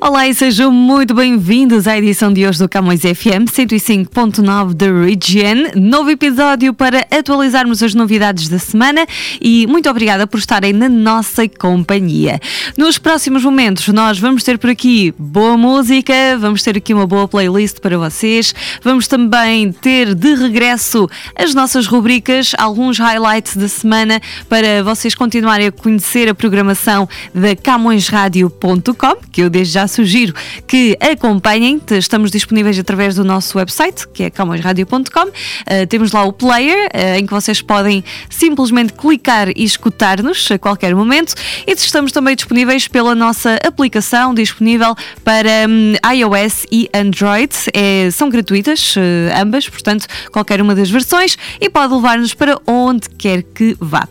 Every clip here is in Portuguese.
Olá e sejam muito bem-vindos à edição de hoje do Camões FM 105.9 da Region. Novo episódio para atualizarmos as novidades da semana e muito obrigada por estarem na nossa companhia. Nos próximos momentos, nós vamos ter por aqui boa música, vamos ter aqui uma boa playlist para vocês, vamos também ter de regresso as nossas rubricas, alguns highlights da semana para vocês continuarem a conhecer a programação da CamõesRádio.com, que eu desde já sugiro que acompanhem. Estamos disponíveis através do nosso website, que é camõesradio.com. Uh, temos lá o player, uh, em que vocês podem simplesmente clicar e escutar-nos a qualquer momento. E estamos também disponíveis pela nossa aplicação, disponível para um, iOS e Android. É, são gratuitas, uh, ambas, portanto, qualquer uma das versões, e pode levar-nos para onde quer que vá.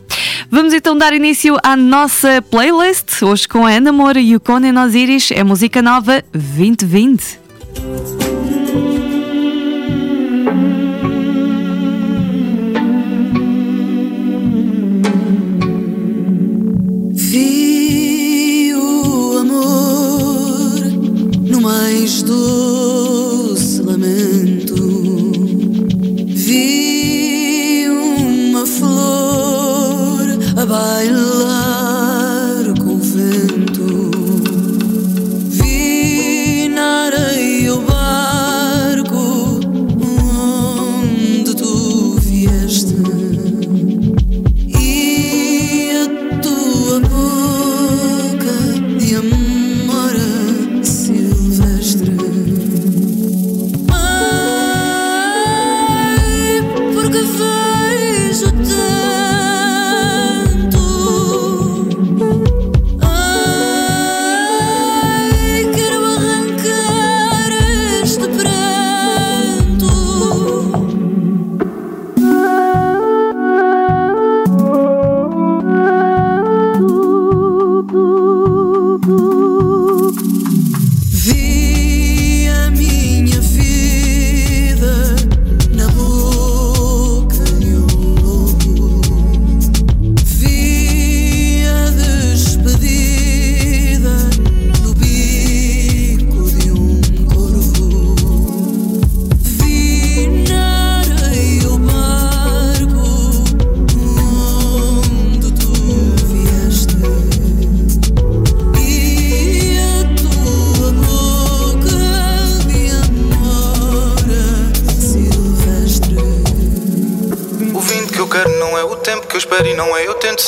Vamos então dar início à nossa playlist, hoje com a Ana Moura e o Conan Osiris, é música nova 2020. Vi o amor no mais doce lamento. Flor a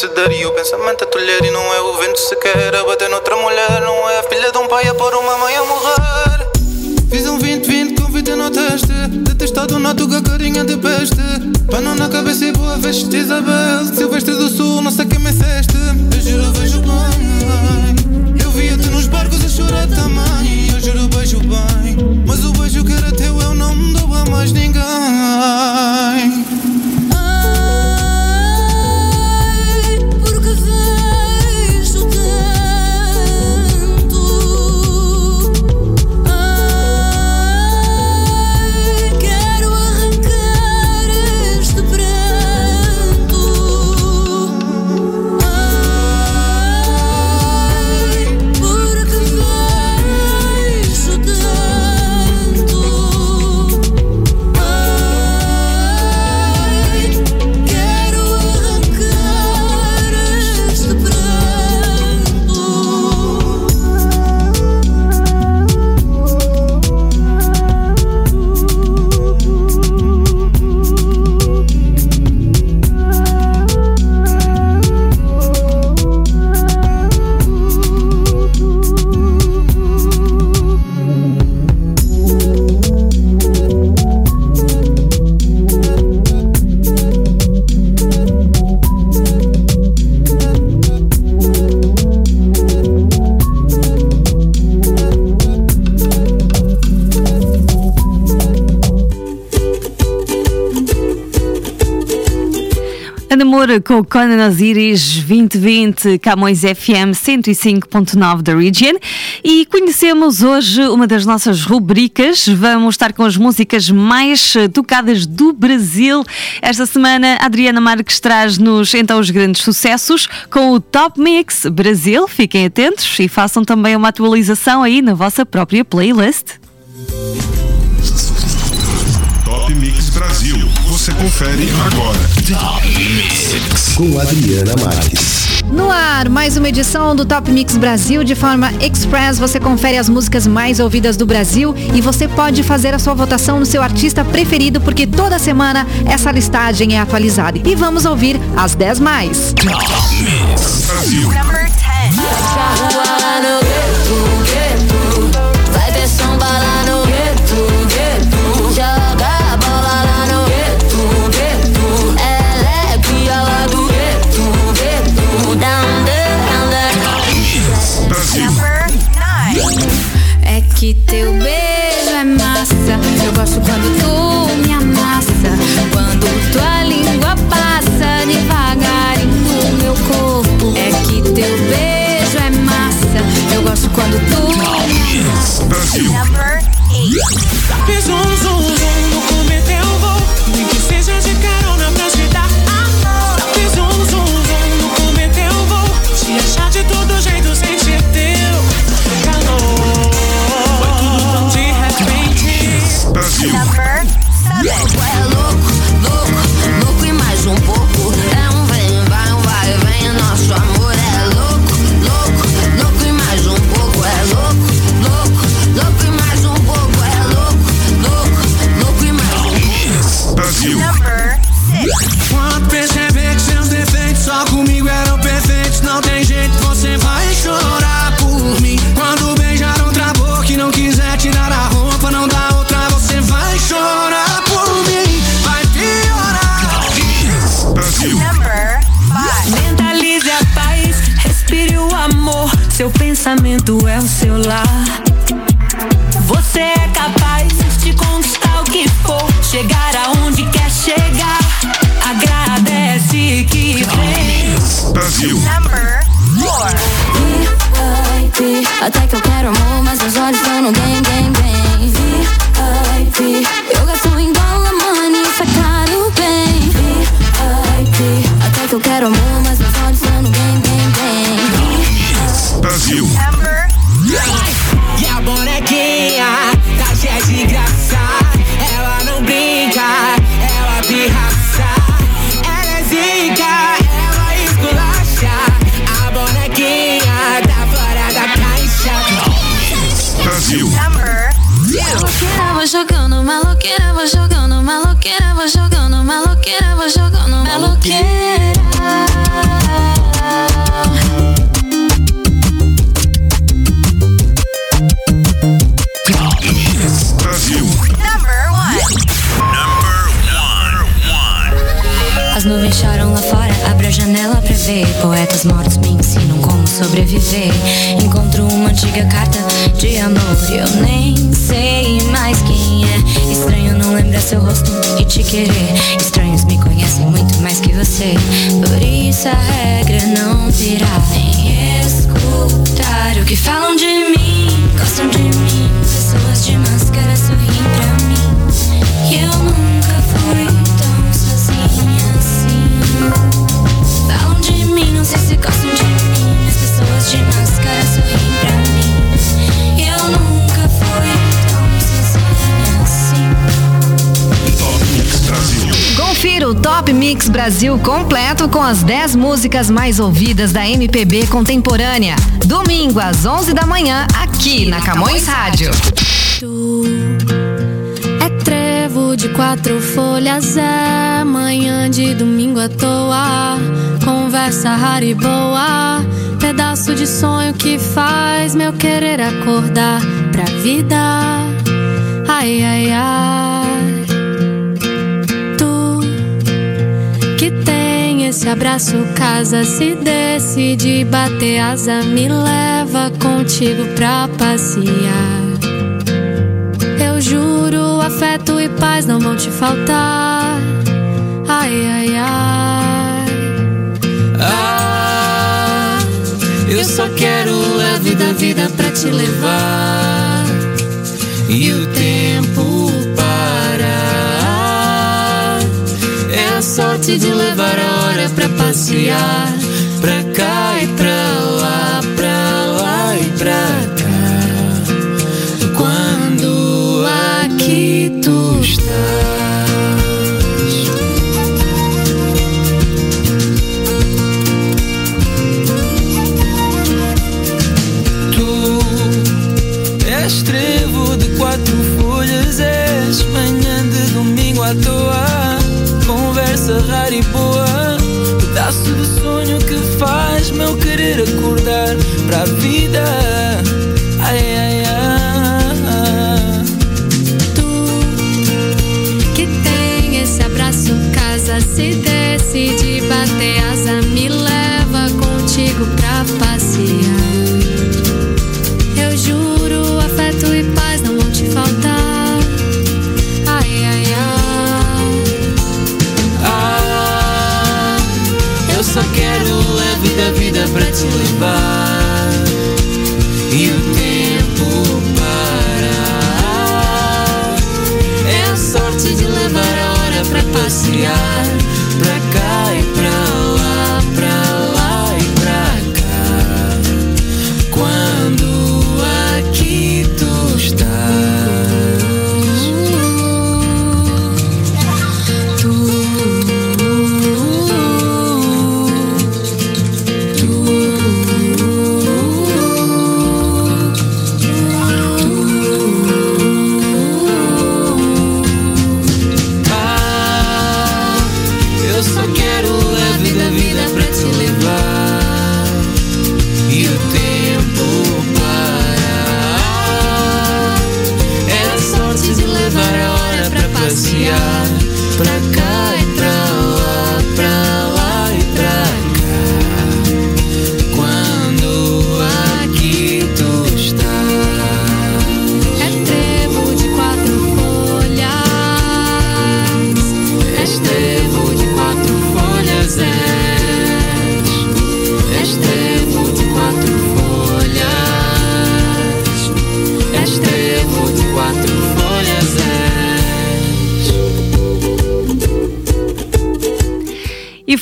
é A namora com Conan Osiris 2020 Camões FM 105.9 da Region e conhecemos hoje uma das nossas rubricas. Vamos estar com as músicas mais eh, tocadas do Brasil. Esta semana, Adriana Marques traz-nos então os grandes sucessos com o Top Mix Brasil. Fiquem atentos e façam também uma atualização aí na vossa própria playlist. Top Mix Brasil. Você confere agora. com Adriana Marques. No ar, mais uma edição do Top Mix Brasil de forma express. Você confere as músicas mais ouvidas do Brasil e você pode fazer a sua votação no seu artista preferido, porque toda semana essa listagem é atualizada. E vamos ouvir as 10 mais. Brasil. Brasil. VIP, até que eu quero amor, mas meus olhos estão no game, game, game. VIP, eu gasto em dólar, money, isso é caro, bem. VIP, até que eu quero amor, As nuvens choram lá fora, abre a janela pra ver. Poetas mortos me ensinam como sobreviver. Encontro uma antiga carta de amor e eu nem sei mais quem é. Estranho não lembrar seu rosto e te querer. Estranhos me conhecem muito mais que você. Por isso a regra não virar nem escutar o que falam de mim. Gostam de mim, pessoas de máscara sorriem pra mim. E eu nunca não sei se gostam de mim. As pessoas de máscara sorriem pra mim. E eu nunca fui tão sozinha assim. Top Mix Brasil. Confira o Top Mix Brasil completo com as 10 músicas mais ouvidas da MPB contemporânea. Domingo às 11 da manhã, aqui na Camões Rádio. É de quatro folhas, é manhã de domingo à toa. Conversa rara e boa, pedaço de sonho que faz meu querer acordar pra vida. Ai, ai, ai. Tu que tem esse abraço, casa, se decide bater asa, me leva contigo pra passear. Eu juro, afeto paz não vão te faltar. Ai, ai, ai. Ah, eu só quero a vida, a vida pra te levar. E o tempo parar. É a sorte de levar a hora pra passear. Pra cá e pra faz meu querer acordar para a vida. Vida pra te levar e o tempo parar. É a sorte de levar a hora pra passear, hora pra passear,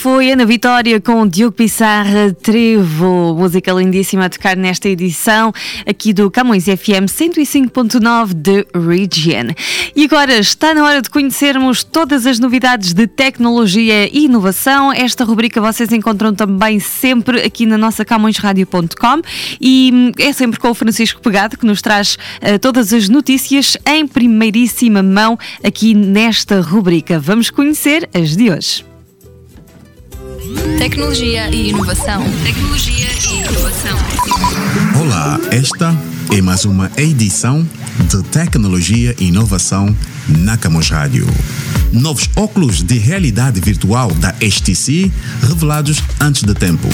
foi Ana Vitória com Diogo Pissarra Trevo, música lindíssima a tocar nesta edição aqui do Camões FM 105.9 de Region. E agora está na hora de conhecermos todas as novidades de tecnologia e inovação. Esta rubrica vocês encontram também sempre aqui na nossa CamõesRádio.com e hum, é sempre com o Francisco Pegado que nos traz eh, todas as notícias em primeiríssima mão aqui nesta rubrica. Vamos conhecer as de hoje. Tecnologia e inovação. Tecnologia e inovação. Olá, esta é mais uma edição de Tecnologia e Inovação na Camos Rádio. Novos óculos de realidade virtual da HTC revelados antes de tempo.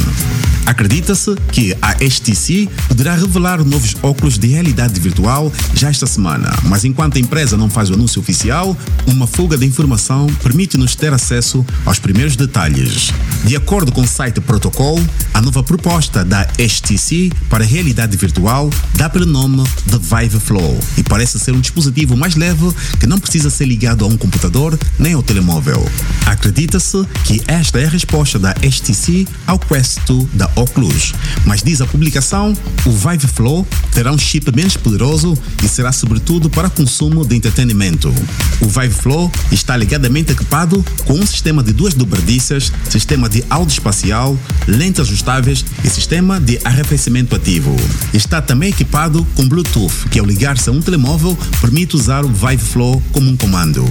Acredita-se que a HTC poderá revelar novos óculos de realidade virtual já esta semana, mas enquanto a empresa não faz o anúncio oficial, uma fuga de informação permite-nos ter acesso aos primeiros detalhes. De acordo com o site Protocol, a nova proposta da HTC para realidade virtual dá pelo nome de Vive Flow e parece ser um dispositivo mais leve que não precisa ser ligado a um computador nem ao telemóvel. Acredita-se que esta é a resposta da HTC ao Quest 2 da Oculus, mas diz a publicação, o Vive Flow terá um chip menos poderoso e será sobretudo para consumo de entretenimento. O Vive Flow está ligadamente equipado com um sistema de duas dobradiças, sistema de áudio espacial, lentes ajustáveis e sistema de arrefecimento ativo. Está também equipado com Bluetooth, que ao ligar-se a um telemóvel permite usar o Vive Flow como um comando.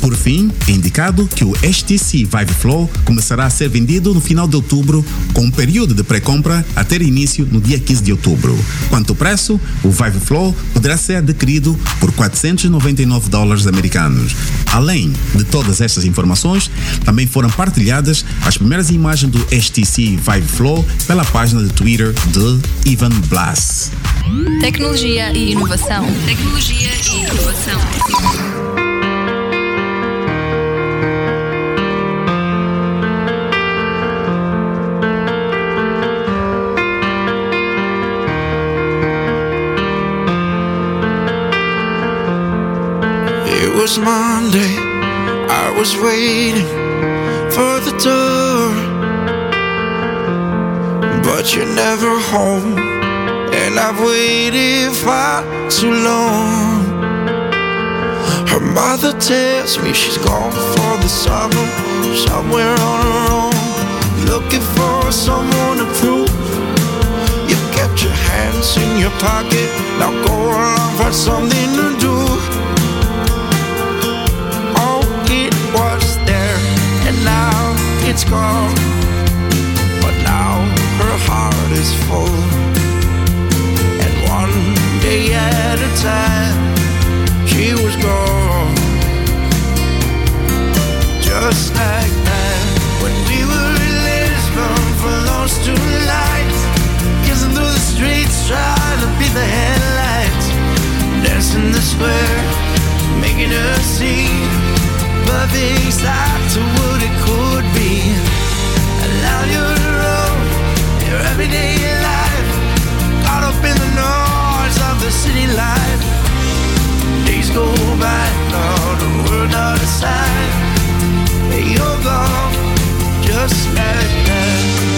Por fim, é indicado que o HTC Vive Flow começará a ser vendido no final de outubro, com um período de pré-compra a ter início no dia 15 de outubro. Quanto ao preço, o Vive Flow poderá ser adquirido por 499 dólares americanos. Além de todas estas informações, também foram partilhadas as primeiras imagens do HTC Vive Flow pela página de Twitter de Ivan Blass. Tecnologia e inovação. Tecnologia e inovação. Was Monday. I was waiting for the door, but you're never home, and I've waited far too long. Her mother tells me she's gone for the summer, somewhere on her own, looking for someone to prove. You kept your hands in your pocket, now go along, find something to do. It's gone. But now her heart is full, and one day at a time, she was gone. Just like that, when we were in Lisbon for those two nights, kissing through the streets, trying to beat the headlights, dancing the square, making her see perfect start to everyday life, caught up in the noise of the city life. Days go by, not a word, not a sign. You're gone, just like that.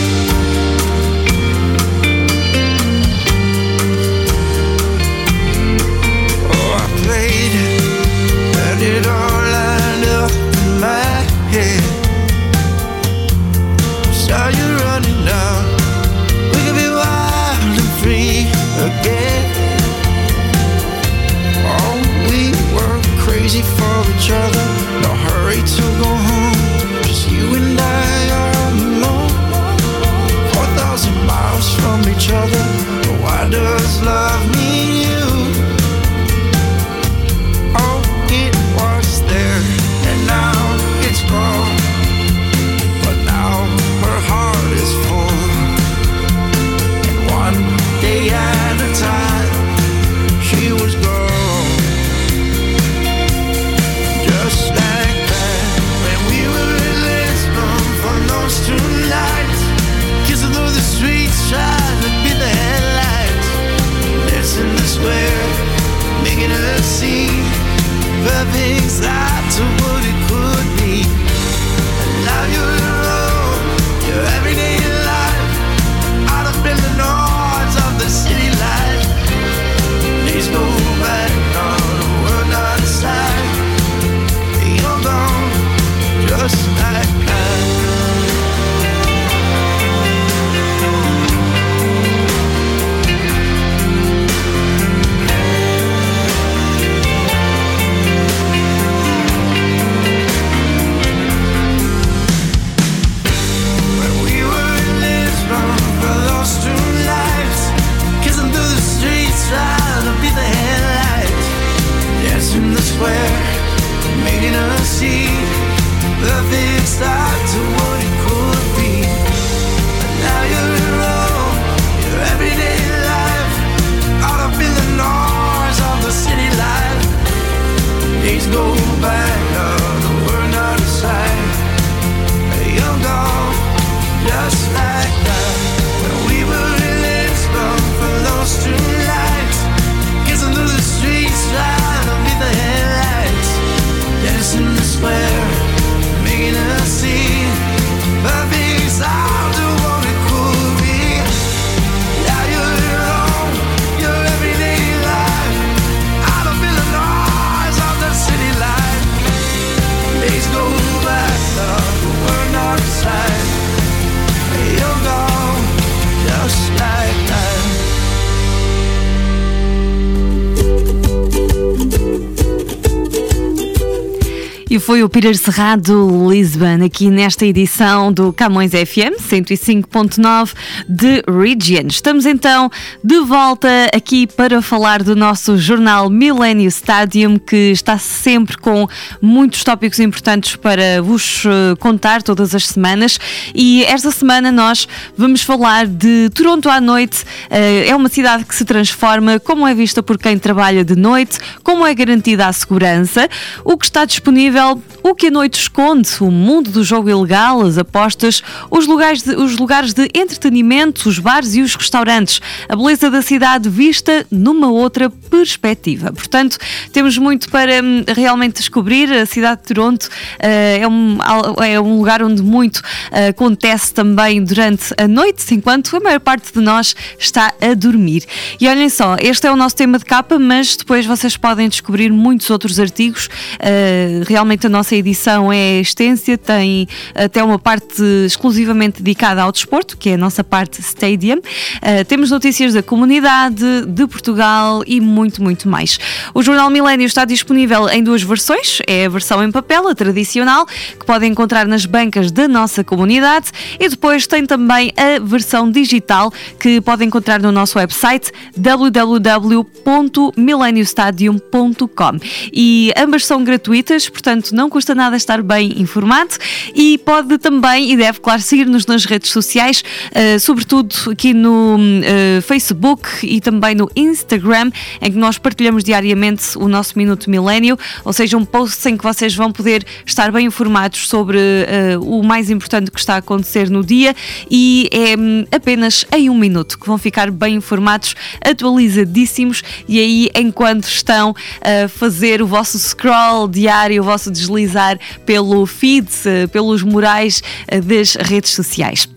Foi o Peter Cerrado Lisbon aqui nesta edição do Camões FM 105.9 de Region. Estamos então de volta aqui para falar do nosso jornal Millennium Stadium que está sempre com muitos tópicos importantes para vos eh, contar todas as semanas e esta semana nós vamos falar de Toronto à noite. Eh, É uma cidade que se transforma, como é vista por quem trabalha de noite, como é garantida a segurança, o que está disponível o que a noite esconde, o mundo do jogo ilegal, as apostas, os lugares de, os lugares de entretenimento, os bares e os restaurantes, a beleza da cidade vista numa outra perspectiva. Portanto, temos muito para hum, realmente descobrir. A cidade de Toronto eh, é, um, é um lugar onde muito eh, acontece também durante a noite, enquanto a maior parte de nós está a dormir. E olhem só, este é o nosso tema de capa, mas depois vocês podem descobrir muitos outros artigos. Eh, realmente a nossa edição é extensa, tem até uma parte exclusivamente dedicada ao desporto, que é a nossa parte Stadium. Eh, temos notícias da comunidade, de Portugal e muito, muito mais. O Jornal Milênio está disponível em duas versões: é a versão em papel, a tradicional, que podem encontrar nas bancas da nossa comunidade, e depois tem também a versão digital que podem encontrar no nosso website www.mileniostadium.com. E ambas são gratuitas, portanto não custa nada estar bem informado e pode também e deve, claro, seguir-nos nas redes sociais, eh, sobretudo aqui no eh, Facebook e também no Instagram, em que nós partilhamos diariamente o nosso Minuto Milênio, ou seja, um post em que vocês vão poder estar bem informados sobre eh, o mais importante que está a acontecer no dia e é hum, apenas em um minuto que vão ficar bem informados, atualizadíssimos e aí enquanto estão a fazer o vosso scroll diário, o vosso deslizar pelo feed, eh, pelos murais eh, das redes sociais.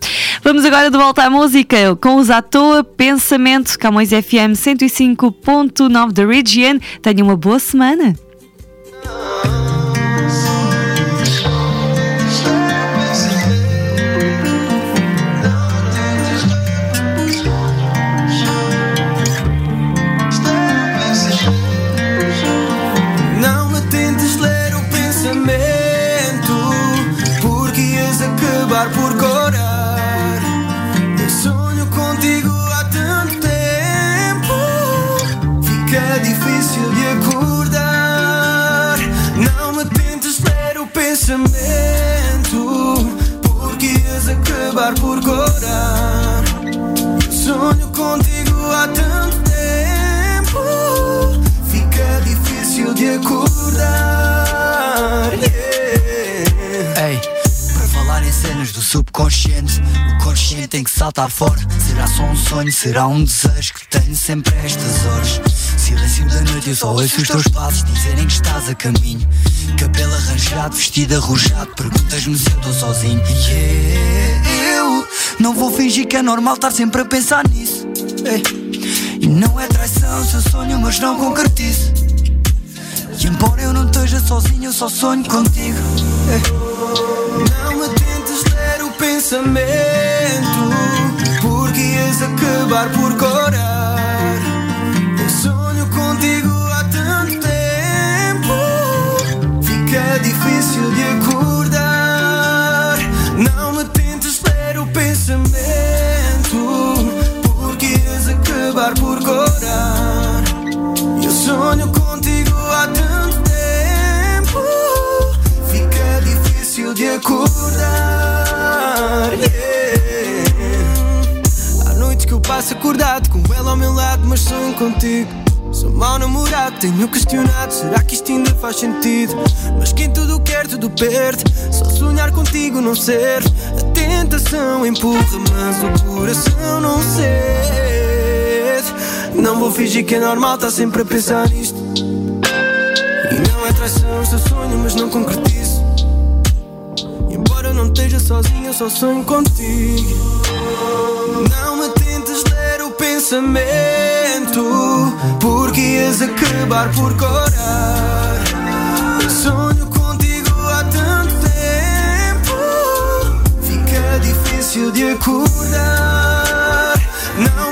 Vamos agora de volta à música com os à toa Pensamento, Camões FM 105.9 da Region. Tenham uma boa semana. Do subconsciente, o consciente tem que saltar fora. Será só um sonho, será um desejo que tenho sempre a estas horas. Silêncio da noite, eu só ouço os teus passos dizerem que estás a caminho. Cabelo arranjado, vestido arrojado, perguntas-me se eu estou sozinho. Yeah, eu não vou fingir que é normal estar sempre a pensar nisso. E não é traição se eu sonho, mas não concretizo. E embora eu não esteja sozinho, eu só sonho contigo. Não me pensamento, porque ias acabar por corar. Passo acordado com ela ao meu lado, mas sonho contigo. Sou mau namorado, tenho questionado. Será que isto ainda faz sentido? Mas quem tudo quer, tudo perde. Só sonhar contigo não serve. A tentação empurra, mas o coração não cede. Não vou fingir que é normal, tá sempre a pensar nisto. E não é traição, eu sonho, mas não concretizo. E embora não esteja sozinho, eu só sonho contigo. Não pensamento, porque ias acabar por corar. Sonho contigo há tanto tempo, fica difícil de acordar. Não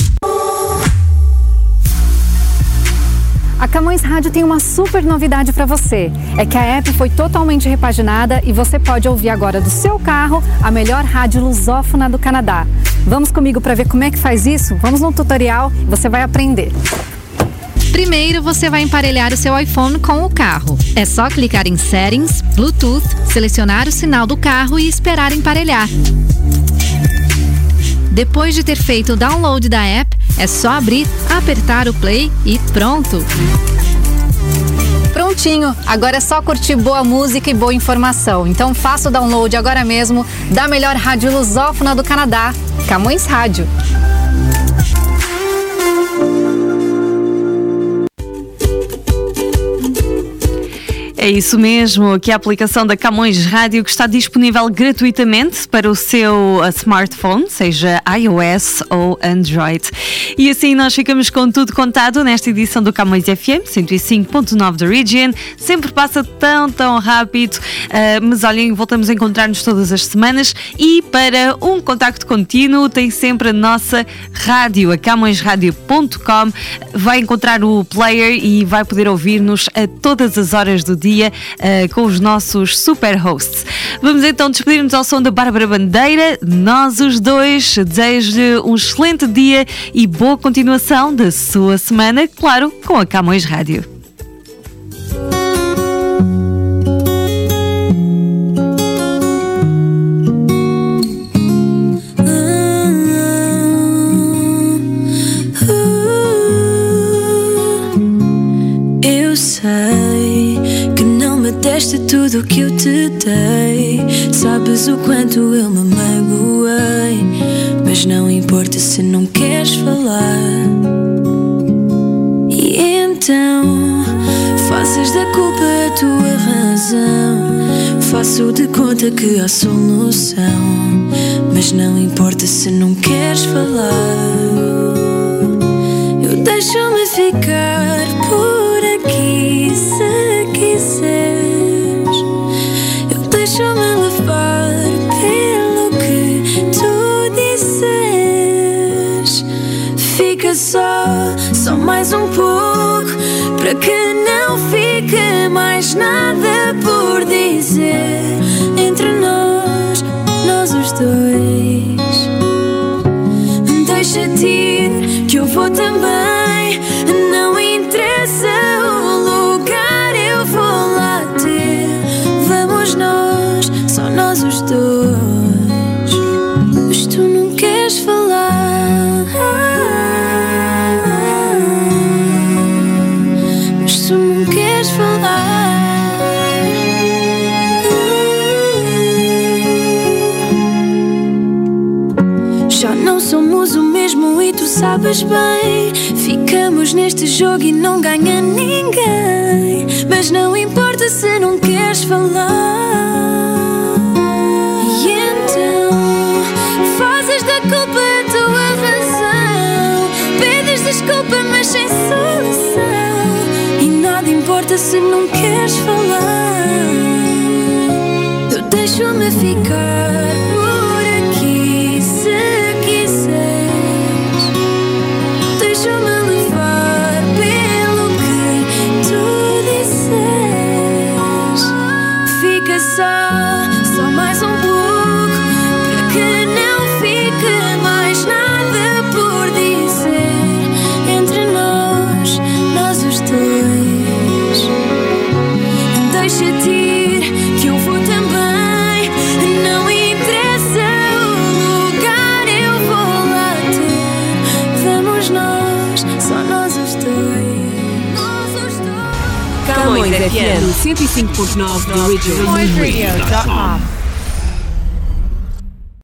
A Camões Rádio tem uma super novidade para você. É que a app foi totalmente repaginada e você pode ouvir agora do seu carro a melhor rádio lusófona do Canadá. Vamos comigo para ver como é que faz isso? Vamos no tutorial e você vai aprender. Primeiro, você vai emparelhar o seu iPhone com o carro. É só clicar em Settings, Bluetooth, selecionar o sinal do carro e esperar emparelhar. Depois de ter feito o download da app, é só abrir, apertar o play e pronto! Prontinho, agora é só curtir boa música e boa informação. Então faça o download agora mesmo da melhor rádio lusófona do Canadá, Camões Rádio. É isso mesmo, que a aplicação da Camões Rádio que está disponível gratuitamente para o seu uh, smartphone, seja iOS ou Android. E assim nós ficamos com tudo contado nesta edição do Camões FM 105.9 da Region. Sempre passa tão, tão rápido, uh, mas olhem, voltamos a encontrar-nos todas as semanas e para um contacto contínuo tem sempre a nossa rádio, a camõesradio.com. Vai encontrar o player e vai poder ouvir-nos a todas as horas do dia uh, com os nossos super hosts. Vamos então despedir-nos ao som da Bárbara Bandeira. Nós os dois desejo-lhe um excelente dia e boa continuação da sua semana, claro, com a Camões Rádio. Tudo que eu te dei. Sabes o quanto eu me magoei. Mas não importa se não queres falar. E então fazes da culpa a tua razão. Faço de conta que há solução. Mas não importa se não queres falar. Eu deixo-me ficar mais nada por dizer entre nós, nós os dois. Deixa-te ir, que eu vou também. Não interessa o lugar, eu vou lá ter. Vamos nós, só nós os dois. Sabes bem. Ficamos neste jogo e não ganha ninguém. Mas não importa se não queres falar. E então fazes da culpa a tua razão. Pedes desculpa, mas sem solução. E nada importa se não queres falar. Eu deixo-me ficar FM 105.9 The Original.